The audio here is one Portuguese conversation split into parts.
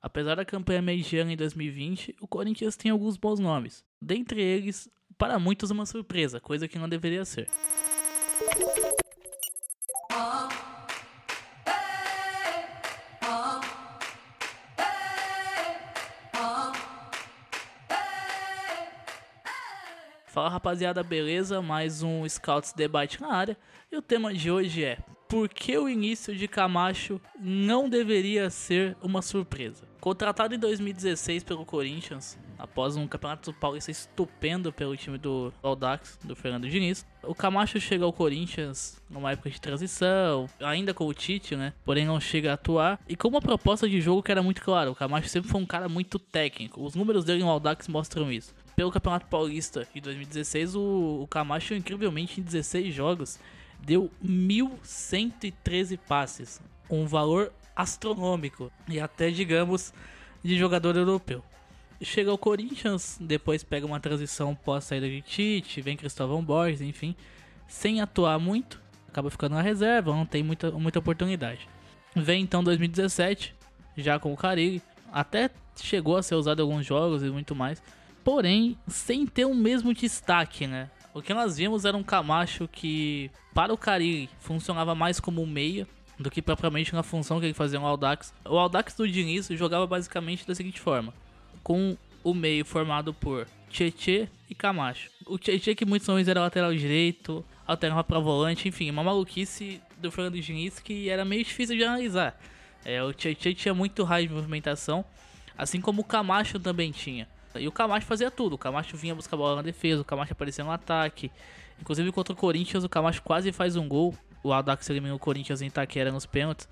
Apesar da campanha mediana em 2020, o Corinthians tem alguns bons nomes. Dentre eles, para muitos uma surpresa, coisa que não deveria ser. Fala rapaziada, beleza? Mais um Scouts Debate na área. E o tema de hoje é: Por que o início de Camacho não deveria ser uma surpresa? Contratado em 2016 pelo Corinthians, após um campeonato paulista estupendo pelo time do Aldax, do Fernando Diniz, o Camacho chega ao Corinthians numa época de transição, ainda com o Tite, né? Porém não chega a atuar. E com uma proposta de jogo que era muito clara, o Camacho sempre foi um cara muito técnico. Os números dele no Aldax mostram isso pelo Campeonato Paulista de 2016, o, o Camacho, incrivelmente, em 16 jogos, deu 1.113 passes. Um valor astronômico. E até, digamos, de jogador europeu. Chega ao Corinthians, depois pega uma transição pós saída de Tite, vem Cristóvão Borges, enfim. Sem atuar muito, acaba ficando na reserva, não tem muita, muita oportunidade. Vem então 2017, já com o Carilli. Até chegou a ser usado em alguns jogos e muito mais porém sem ter o mesmo destaque, né? O que nós vimos era um Camacho que, para o Cari, funcionava mais como um meia do que propriamente na função que ele fazia no Aldax. O Aldax do Diniz jogava basicamente da seguinte forma: com o meio formado por Tietê e Camacho. O Tietê, que muitos homens era lateral direito, alternava para volante, enfim, uma maluquice do Fernando Diniz que era meio difícil de analisar. É, o Tietê tinha muito raio de movimentação, assim como o Camacho também tinha. E o Camacho fazia tudo. O Camacho vinha buscar a bola na defesa, o Camacho aparecia no ataque. Inclusive contra o Corinthians, o Camacho quase faz um gol. O Aldax eliminou o Corinthians em Itaquera nos pênaltis.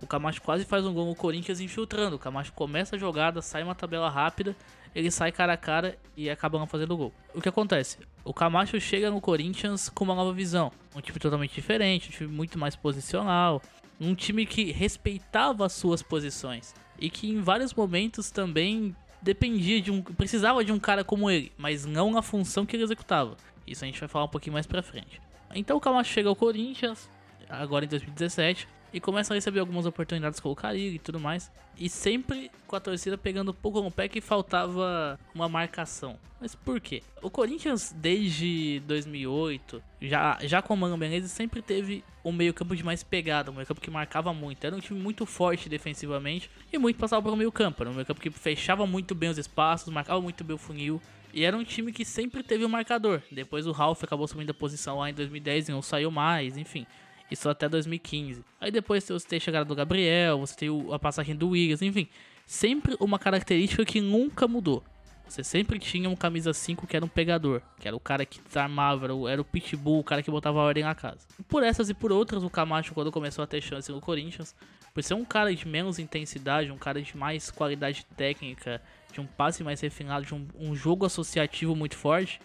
O Camacho quase faz um gol no Corinthians infiltrando. O Camacho começa a jogada, sai uma tabela rápida, ele sai cara a cara e acaba não fazendo gol. O que acontece? O Camacho chega no Corinthians com uma nova visão. Um time totalmente diferente, um time muito mais posicional. Um time que respeitava as suas posições. E que em vários momentos também dependia de um. precisava de um cara como ele, mas não na função que ele executava. Isso a gente vai falar um pouquinho mais pra frente. Então o Camacho chega ao Corinthians, agora em 2017, e começa a receber algumas oportunidades com o Carilli e tudo mais. E sempre com a torcida pegando pouco no pé que faltava uma marcação. Mas por quê? O Corinthians, desde 2008, já, já com o Mano Menezes, sempre teve um meio campo de mais pegada, um meio campo que marcava muito. Era um time muito forte defensivamente e muito passava pelo meio campo. Era um meio campo que fechava muito bem os espaços, marcava muito bem o funil. E era um time que sempre teve um marcador. Depois o Ralph acabou subindo a posição lá em 2010 e não saiu mais, enfim. Isso até 2015. Aí depois você tem a chegada do Gabriel, você tem a passagem do Wiggins, enfim. Sempre uma característica que nunca mudou. Você sempre tinha um camisa 5 que era um pegador, que era o cara que desarmava, era o, era o pitbull, o cara que botava ordem na casa. Por essas e por outras, o Camacho, quando começou a ter chance no Corinthians, por ser um cara de menos intensidade, um cara de mais qualidade técnica, de um passe mais refinado, de um, um jogo associativo muito forte,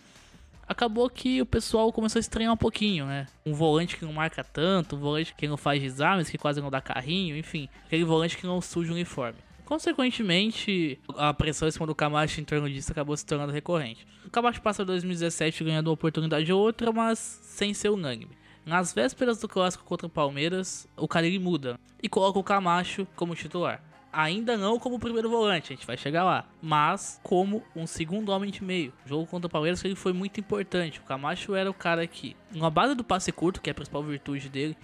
acabou que o pessoal começou a estranhar um pouquinho, né? Um volante que não marca tanto, um volante que não faz desarmes, que quase não dá carrinho, enfim, aquele volante que não suja o uniforme. Consequentemente, a pressão em cima do Camacho em torno disso acabou se tornando recorrente. O Camacho passa 2017 ganhando uma oportunidade ou outra, mas sem ser unânime. Nas vésperas do clássico contra o Palmeiras, o Carilli muda e coloca o Camacho como titular. Ainda não como primeiro volante, a gente vai chegar lá. Mas como um segundo homem de meio. O jogo contra o Palmeiras ele foi muito importante. O Camacho era o cara que, na base do passe curto, que é a principal virtude dele,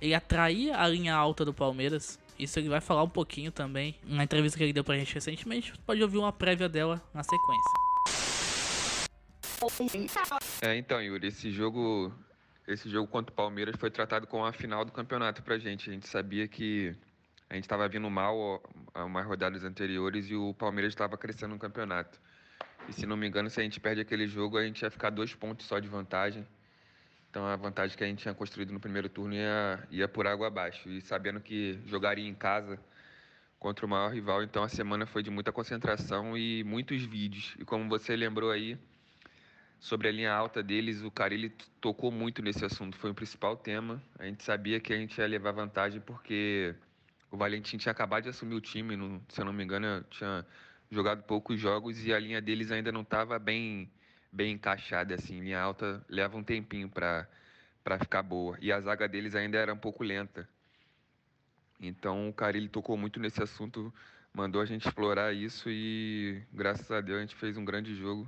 ele atraía a linha alta do Palmeiras. Isso ele vai falar um pouquinho também na entrevista que ele deu pra gente recentemente. Pode ouvir uma prévia dela na sequência. É, então, Yuri, esse jogo, esse jogo contra o Palmeiras foi tratado como a final do campeonato pra gente. A gente sabia que a gente estava vindo mal umas rodadas anteriores e o Palmeiras estava crescendo no campeonato. E se não me engano, se a gente perde aquele jogo, a gente ia ficar dois pontos só de vantagem. Então a vantagem que a gente tinha construído no primeiro turno ia, ia por água abaixo. E sabendo que jogaria em casa contra o maior rival, então a semana foi de muita concentração e muitos vídeos. E como você lembrou aí, sobre a linha alta deles, o Carilli tocou muito nesse assunto, foi o principal tema. A gente sabia que a gente ia levar vantagem porque o Valentim tinha acabado de assumir o time, se eu não me engano, tinha jogado poucos jogos e a linha deles ainda não estava bem, bem encaixada. Assim, linha alta leva um tempinho para ficar boa. E a zaga deles ainda era um pouco lenta. Então o Carilli tocou muito nesse assunto, mandou a gente explorar isso e graças a Deus a gente fez um grande jogo.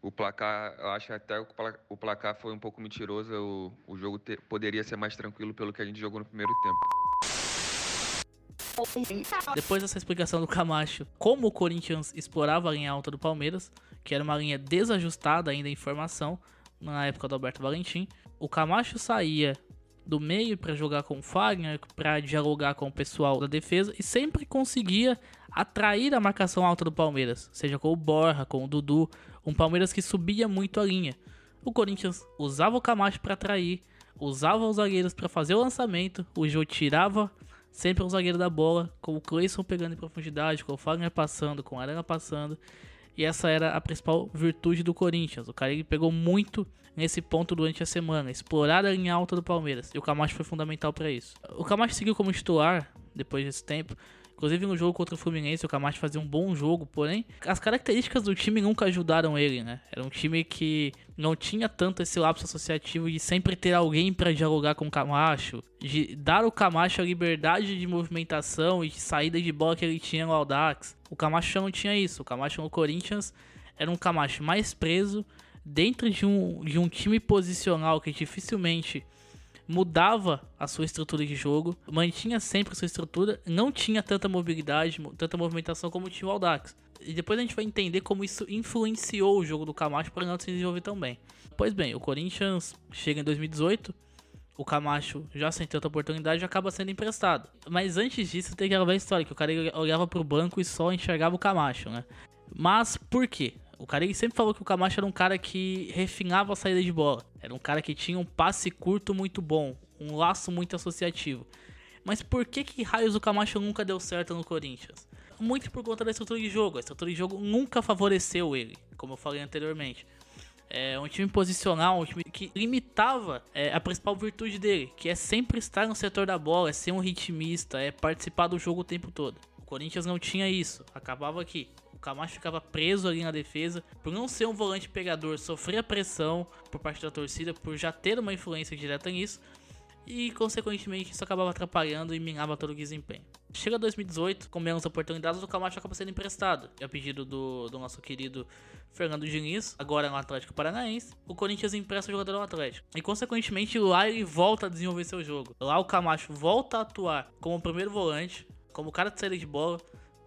O placar, eu acho até o placar foi um pouco mentiroso, o, o jogo te, poderia ser mais tranquilo pelo que a gente jogou no primeiro tempo. Depois dessa explicação do Camacho, como o Corinthians explorava a linha alta do Palmeiras, que era uma linha desajustada ainda em formação, na época do Alberto Valentim, o Camacho saía do meio para jogar com o Fagner, para dialogar com o pessoal da defesa e sempre conseguia atrair a marcação alta do Palmeiras, seja com o Borja, com o Dudu, um Palmeiras que subia muito a linha. O Corinthians usava o Camacho para atrair, usava os zagueiros para fazer o lançamento, o Jô tirava sempre o zagueiro da bola, com o Cleison pegando em profundidade, com o Fagner passando, com o Arana passando. E essa era a principal virtude do Corinthians. O Carilli pegou muito nesse ponto durante a semana, explorar a linha alta do Palmeiras. E o Camacho foi fundamental para isso. O Camacho seguiu como titular depois desse tempo. Inclusive no jogo contra o Fluminense, o Camacho fazia um bom jogo, porém as características do time nunca ajudaram ele, né? Era um time que não tinha tanto esse lapso associativo de sempre ter alguém para dialogar com o Camacho, de dar ao Camacho a liberdade de movimentação e de saída de bola que ele tinha no Aldax. O Camacho não tinha isso. O Camacho no Corinthians era um Camacho mais preso dentro de um, de um time posicional que dificilmente mudava a sua estrutura de jogo, mantinha sempre a sua estrutura, não tinha tanta mobilidade, tanta movimentação como tinha o Aldax. E depois a gente vai entender como isso influenciou o jogo do Camacho para não se desenvolver tão bem. Pois bem, o Corinthians chega em 2018, o Camacho já sem tanta oportunidade acaba sendo emprestado. Mas antes disso tem aquela velha história que o cara olhava pro banco e só enxergava o Camacho, né? Mas por quê? O cara sempre falou que o Camacho era um cara que refinava a saída de bola. Era um cara que tinha um passe curto muito bom, um laço muito associativo. Mas por que que raios o Camacho nunca deu certo no Corinthians? Muito por conta da estrutura de jogo. A estrutura de jogo nunca favoreceu ele, como eu falei anteriormente. É um time posicional, um time que limitava é, a principal virtude dele, que é sempre estar no setor da bola, é ser um ritmista, é participar do jogo o tempo todo. O Corinthians não tinha isso, acabava aqui. Camacho ficava preso ali na defesa por não ser um volante pegador, sofrer pressão por parte da torcida, por já ter uma influência direta nisso. E consequentemente isso acabava atrapalhando e minava todo o desempenho. Chega 2018, com menos oportunidades, o Camacho acaba sendo emprestado. A pedido do, do nosso querido Fernando Diniz, agora no Atlético Paranaense, o Corinthians empresta o jogador ao Atlético. E consequentemente lá ele volta a desenvolver seu jogo. Lá o Camacho volta a atuar como primeiro volante, como cara de saída de bola,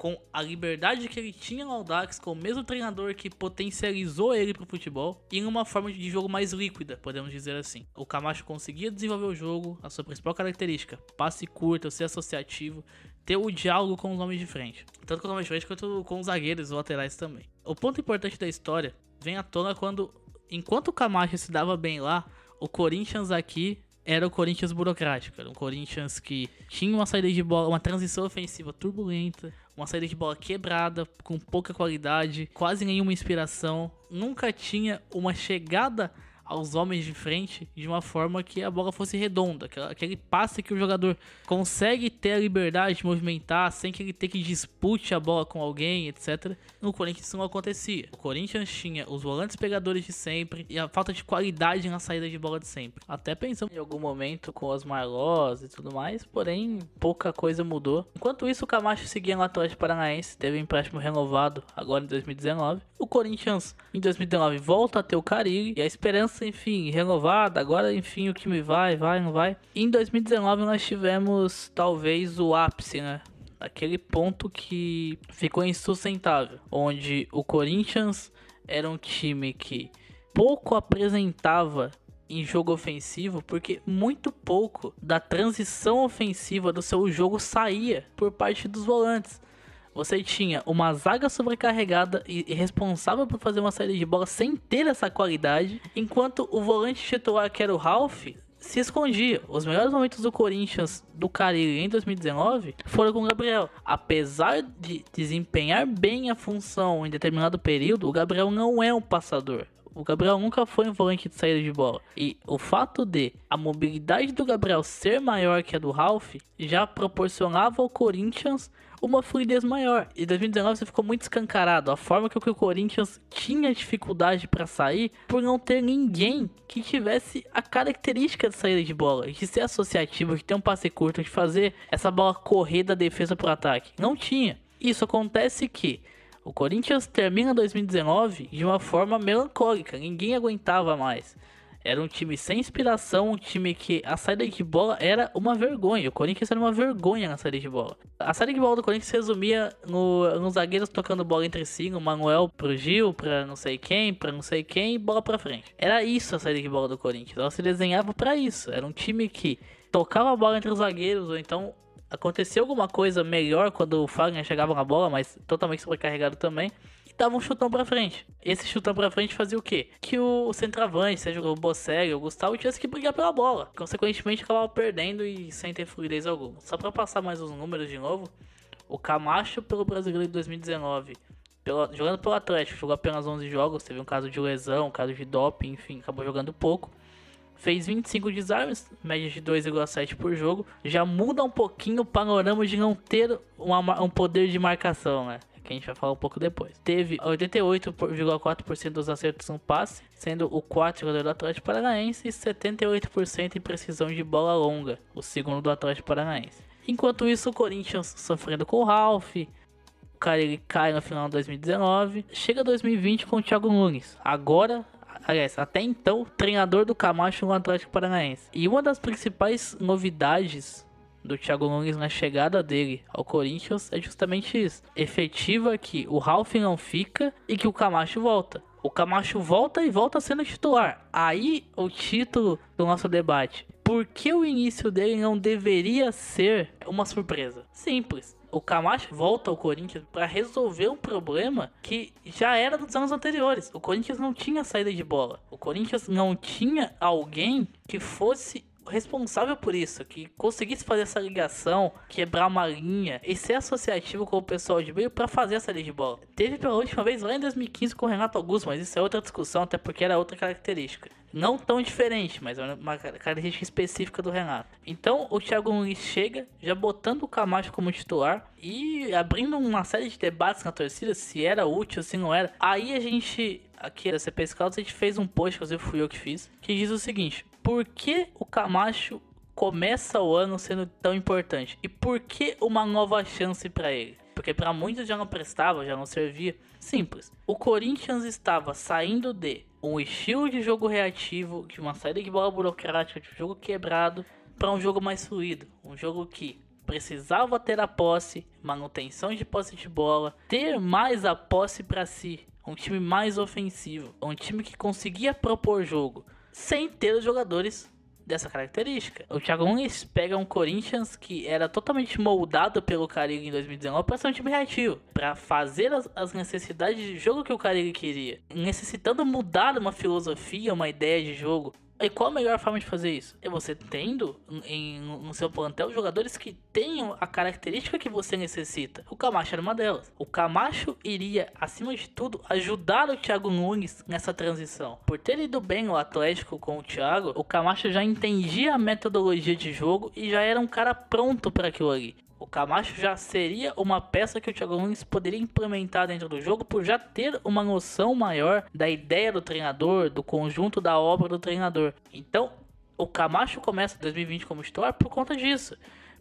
com a liberdade que ele tinha no Audax, com o mesmo treinador que potencializou ele para o futebol, e em uma forma de jogo mais líquida, podemos dizer assim. O Camacho conseguia desenvolver o jogo, a sua principal característica, passe curto, ser associativo, ter o diálogo com os homens de frente. Tanto com os homens de frente quanto com os zagueiros e laterais também. O ponto importante da história vem à tona quando, enquanto o Camacho se dava bem lá, o Corinthians aqui era o Corinthians burocrático. Era um Corinthians que tinha uma saída de bola, uma transição ofensiva turbulenta, uma saída de bola quebrada, com pouca qualidade, quase nenhuma inspiração. Nunca tinha uma chegada aos homens de frente de uma forma que a bola fosse redonda, aquele passe que o jogador consegue ter a liberdade de movimentar sem que ele tenha que dispute a bola com alguém, etc. No Corinthians isso não acontecia. O Corinthians tinha os volantes pegadores de sempre e a falta de qualidade na saída de bola de sempre. Até pensamos em algum momento com os Marlós e tudo mais, porém pouca coisa mudou. Enquanto isso, o Camacho seguia no Atlético Paranaense, teve um empréstimo renovado agora em 2019. O Corinthians em 2019 volta a ter o Carilli e a esperança enfim, renovada. Agora, enfim, o que me vai, vai, não vai. Em 2019 nós tivemos talvez o ápice, né? Aquele ponto que ficou insustentável, onde o Corinthians era um time que pouco apresentava em jogo ofensivo, porque muito pouco da transição ofensiva do seu jogo saía por parte dos volantes você tinha uma zaga sobrecarregada e responsável por fazer uma saída de bola sem ter essa qualidade, enquanto o volante titular, que era o Ralph, se escondia. Os melhores momentos do Corinthians do Carilli em 2019 foram com o Gabriel. Apesar de desempenhar bem a função em determinado período, o Gabriel não é um passador. O Gabriel nunca foi um volante de saída de bola. E o fato de a mobilidade do Gabriel ser maior que a do Ralph já proporcionava ao Corinthians uma fluidez maior. E 2019 você ficou muito escancarado a forma que o Corinthians tinha dificuldade para sair por não ter ninguém que tivesse a característica de saída de bola, de ser associativo, de ter um passe curto, de fazer essa bola correr da defesa para o ataque. Não tinha. Isso acontece que o Corinthians termina 2019 de uma forma melancólica, ninguém aguentava mais. Era um time sem inspiração, um time que a saída de bola era uma vergonha. O Corinthians era uma vergonha na saída de bola. A saída de bola do Corinthians resumia no, nos zagueiros tocando bola entre si, no Manuel pro Gil, pra não sei quem, pra não sei quem, e bola pra frente. Era isso a saída de bola do Corinthians. Ela se desenhava para isso. Era um time que tocava a bola entre os zagueiros, ou então acontecia alguma coisa melhor quando o Fagner chegava na bola, mas totalmente sobrecarregado também dava um chutão pra frente. Esse chutão pra frente fazia o quê? Que o centroavante, seja o Bocelli ou o Gustavo, tivesse que brigar pela bola. Consequentemente, acabava perdendo e sem ter fluidez alguma. Só pra passar mais os números de novo, o Camacho pelo Brasileiro de 2019 pelo, jogando pelo Atlético, jogou apenas 11 jogos, teve um caso de lesão, um caso de doping, enfim, acabou jogando pouco. Fez 25 desarmes, média de 2,7 por jogo. Já muda um pouquinho o panorama de não ter uma, um poder de marcação, né? Que a gente vai falar um pouco depois. Teve 88,4% dos acertos no passe, sendo o quarto jogador do Atlético Paranaense e 78% em precisão de bola longa, o segundo do Atlético Paranaense. Enquanto isso, o Corinthians sofrendo com o Ralph, o cara ele cai no final de 2019, chega 2020 com o Thiago Nunes. Agora aliás, até então, treinador do Camacho no Atlético Paranaense. E uma das principais novidades do Thiago Nunes na chegada dele ao Corinthians é justamente isso. Efetiva que o Ralf não fica e que o Camacho volta. O Camacho volta e volta sendo titular. Aí o título do nosso debate. Por que o início dele não deveria ser uma surpresa? Simples. O Camacho volta ao Corinthians para resolver um problema que já era dos anos anteriores. O Corinthians não tinha saída de bola. O Corinthians não tinha alguém que fosse responsável por isso, que conseguisse fazer essa ligação, quebrar uma linha e ser associativo com o pessoal de meio para fazer essa linha de bola. Teve pela última vez lá em 2015 com o Renato Augusto, mas isso é outra discussão, até porque era outra característica. Não tão diferente, mas é uma característica específica do Renato. Então o Thiago Nunes chega, já botando o Camacho como titular e abrindo uma série de debates na torcida se era útil, se não era. Aí a gente, aqui da CP Scouts, a gente fez um post, inclusive fui eu que fiz, que diz o seguinte: por que o Camacho começa o ano sendo tão importante? E por que uma nova chance para ele? Porque para muitos já não prestava, já não servia. Simples. O Corinthians estava saindo de um estilo de jogo reativo, de uma saída de bola burocrática, de um jogo quebrado, para um jogo mais fluido. Um jogo que precisava ter a posse, manutenção de posse de bola, ter mais a posse para si. Um time mais ofensivo, um time que conseguia propor jogo sem ter os jogadores dessa característica. O Thiago Nunes pega um Corinthians que era totalmente moldado pelo Carille em 2019 para ser um time reativo, para fazer as, as, necessidades de jogo que o Carille queria, necessitando mudar uma filosofia, uma ideia de jogo. E qual a melhor forma de fazer isso? É você tendo em, no seu plantel jogadores que tenham a característica que você necessita. O Camacho era uma delas. O Camacho iria, acima de tudo, ajudar o Thiago Nunes nessa transição. Por ter ido bem o Atlético com o Thiago, o Camacho já entendia a metodologia de jogo e já era um cara pronto para aquilo ali. O Camacho já seria uma peça que o Thiago Nunes poderia implementar dentro do jogo por já ter uma noção maior da ideia do treinador, do conjunto da obra do treinador. Então, o Camacho começa 2020 como titular por conta disso.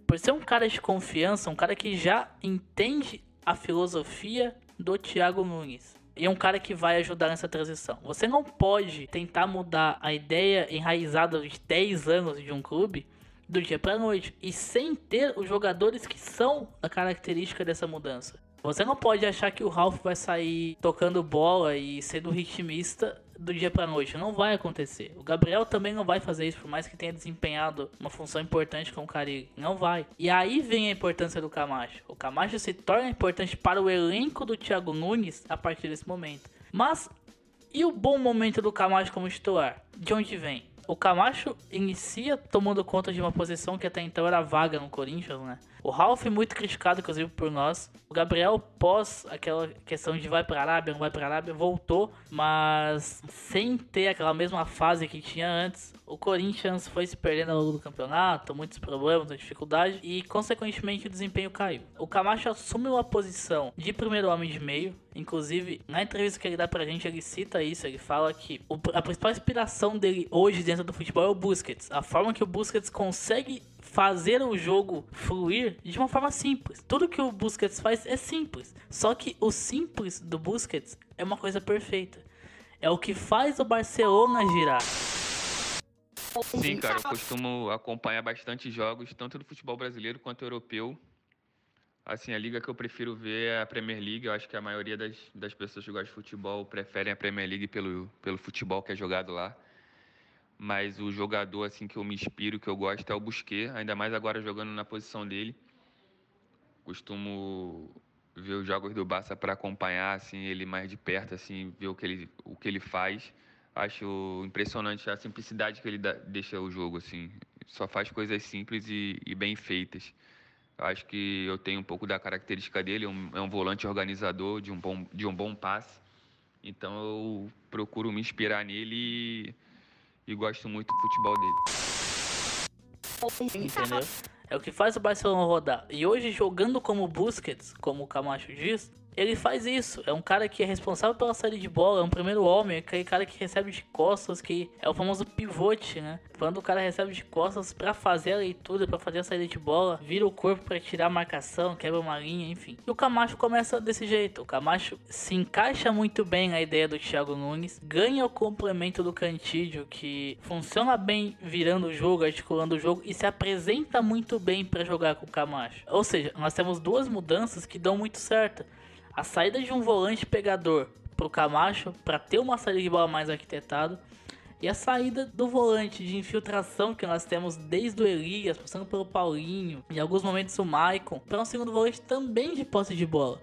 Por ser um cara de confiança, um cara que já entende a filosofia do Thiago Nunes. E é um cara que vai ajudar nessa transição. Você não pode tentar mudar a ideia enraizada de 10 anos de um clube do dia para noite e sem ter os jogadores que são a característica dessa mudança. Você não pode achar que o Ralph vai sair tocando bola e sendo ritmista do dia para noite. Não vai acontecer. O Gabriel também não vai fazer isso, por mais que tenha desempenhado uma função importante com o Caribe. Não vai. E aí vem a importância do Camacho. O Camacho se torna importante para o elenco do Thiago Nunes a partir desse momento. Mas e o bom momento do Camacho como titular? De onde vem? O Camacho inicia tomando conta de uma posição que até então era vaga no Corinthians, né? O Ralph muito criticado, inclusive, por nós. O Gabriel, pós aquela questão de vai pra Arábia, não vai pra Arábia, voltou, mas sem ter aquela mesma fase que tinha antes. O Corinthians foi se perdendo ao longo do campeonato, muitos problemas, muita dificuldade, e consequentemente o desempenho caiu. O Camacho assume uma posição de primeiro homem de meio, Inclusive, na entrevista que ele dá pra gente, ele cita isso. Ele fala que a principal inspiração dele hoje dentro do futebol é o Busquets. A forma que o Busquets consegue fazer o jogo fluir de uma forma simples. Tudo que o Busquets faz é simples. Só que o simples do Busquets é uma coisa perfeita. É o que faz o Barcelona girar. Sim, cara, eu costumo acompanhar bastante jogos, tanto do futebol brasileiro quanto europeu. Assim, a liga que eu prefiro ver é a Premier League. Eu acho que a maioria das, das pessoas que gostam de futebol preferem a Premier League pelo, pelo futebol que é jogado lá mas o jogador assim que eu me inspiro, que eu gosto é o Busquets, ainda mais agora jogando na posição dele. Costumo ver os jogos do Barça para acompanhar assim ele mais de perto, assim ver o que ele o que ele faz. Acho impressionante a simplicidade que ele dá, deixa o jogo assim. Só faz coisas simples e, e bem feitas. Acho que eu tenho um pouco da característica dele, um, é um volante organizador de um bom de um bom passe. Então eu procuro me inspirar nele e e gosto muito do futebol dele. Entendeu? É o que faz o Barcelona rodar. E hoje, jogando como Busquets, como o Camacho diz, ele faz isso. É um cara que é responsável pela saída de bola, é um primeiro homem, é aquele cara que recebe de costas, que é o famoso pivote, né? Quando o cara recebe de costas para fazer a leitura, para fazer a saída de bola, vira o corpo para tirar a marcação, quebra uma linha, enfim. E o Camacho começa desse jeito. O Camacho se encaixa muito bem na ideia do Thiago Nunes, ganha o complemento do Cantídio, que funciona bem virando o jogo, articulando o jogo e se apresenta muito bem para jogar com o Camacho. Ou seja, nós temos duas mudanças que dão muito certo a saída de um volante pegador para o Camacho para ter uma saída de bola mais arquitetado e a saída do volante de infiltração que nós temos desde o Elias, passando pelo Paulinho, em alguns momentos o Maicon, para um segundo volante também de posse de bola,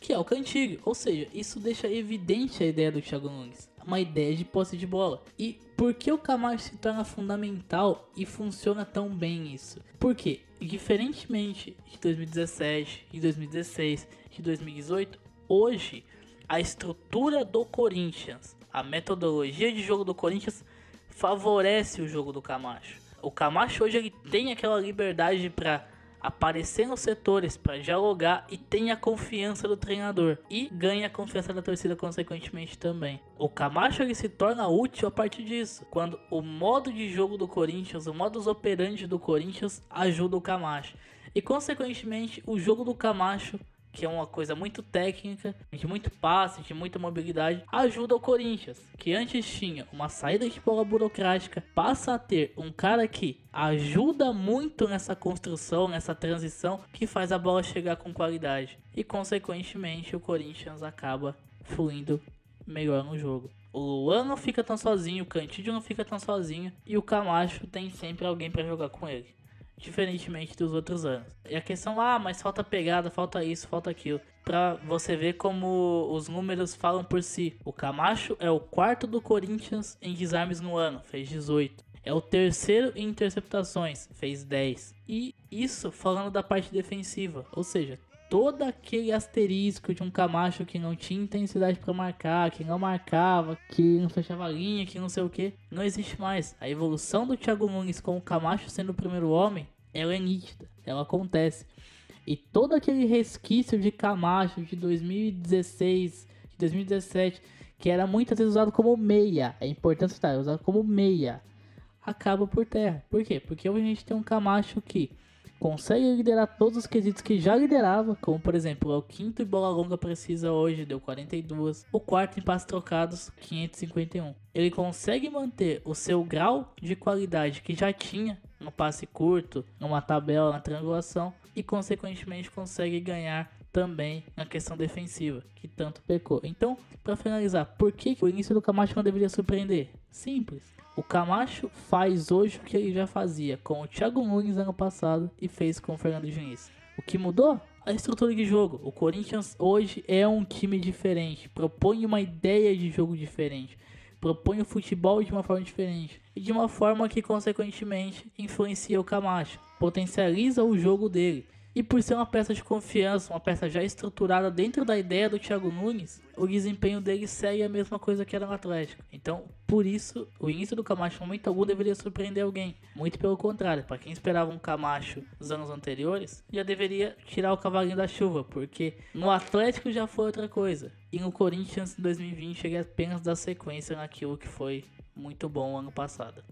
que é o Cantigo. Ou seja, isso deixa evidente a ideia do Thiago Nunes, uma ideia de posse de bola. E por que o Camacho se torna fundamental e funciona tão bem isso? Porque, diferentemente de 2017, de 2016 de 2018, hoje a estrutura do Corinthians, a metodologia de jogo do Corinthians favorece o jogo do Camacho. O Camacho hoje ele tem aquela liberdade para aparecer nos setores para dialogar e tem a confiança do treinador e ganha a confiança da torcida consequentemente também. O Camacho ele se torna útil a partir disso, quando o modo de jogo do Corinthians, o modus operandi do Corinthians ajuda o Camacho. E consequentemente, o jogo do Camacho que é uma coisa muito técnica, de muito passe, de muita mobilidade, ajuda o Corinthians, que antes tinha uma saída de bola burocrática, passa a ter um cara que ajuda muito nessa construção, nessa transição, que faz a bola chegar com qualidade. E consequentemente o Corinthians acaba fluindo melhor no jogo. O Luan não fica tão sozinho, o Cantídio não fica tão sozinho e o Camacho tem sempre alguém para jogar com ele diferentemente dos outros anos. E a questão, ah, mas falta pegada, falta isso, falta aquilo. Pra você ver como os números falam por si. O Camacho é o quarto do Corinthians em desarmes no ano, fez 18. É o terceiro em interceptações, fez 10. E isso falando da parte defensiva, ou seja, todo aquele asterisco de um Camacho que não tinha intensidade para marcar, que não marcava, que não fechava linha, que não sei o que, não existe mais. A evolução do Thiago Nunes com o Camacho sendo o primeiro homem, ela é nítida, ela acontece. E todo aquele resquício de Camacho de 2016, de 2017, que era muitas vezes usado como meia, é importante estar usado como meia, acaba por terra. Por quê? Porque hoje a gente tem um Camacho que consegue liderar todos os quesitos que já liderava, como por exemplo, o quinto em bola longa precisa hoje, deu 42, o quarto em passes trocados, 551. Ele consegue manter o seu grau de qualidade que já tinha no passe curto, numa tabela, na triangulação, e consequentemente consegue ganhar também na questão defensiva, que tanto pecou. Então, para finalizar, por que o início do Camacho não deveria surpreender? Simples. O Camacho faz hoje o que ele já fazia com o Thiago Nunes ano passado e fez com o Fernando Diniz. O que mudou? A estrutura de jogo. O Corinthians hoje é um time diferente, propõe uma ideia de jogo diferente. propõe o futebol de uma forma diferente e de uma forma que consequentemente influencia o Camacho, potencializa o jogo dele e por ser uma peça de confiança, uma peça já estruturada dentro da ideia do Thiago Nunes, o desempenho dele segue a mesma coisa que era no Atlético. Então, por isso, o início do Camacho, em momento algum, deveria surpreender alguém. Muito pelo contrário, para quem esperava um Camacho dos anos anteriores, já deveria tirar o cavalinho da chuva, porque no Atlético já foi outra coisa. E no Corinthians, em 2020, ele apenas dá sequência naquilo que foi muito bom ano passado.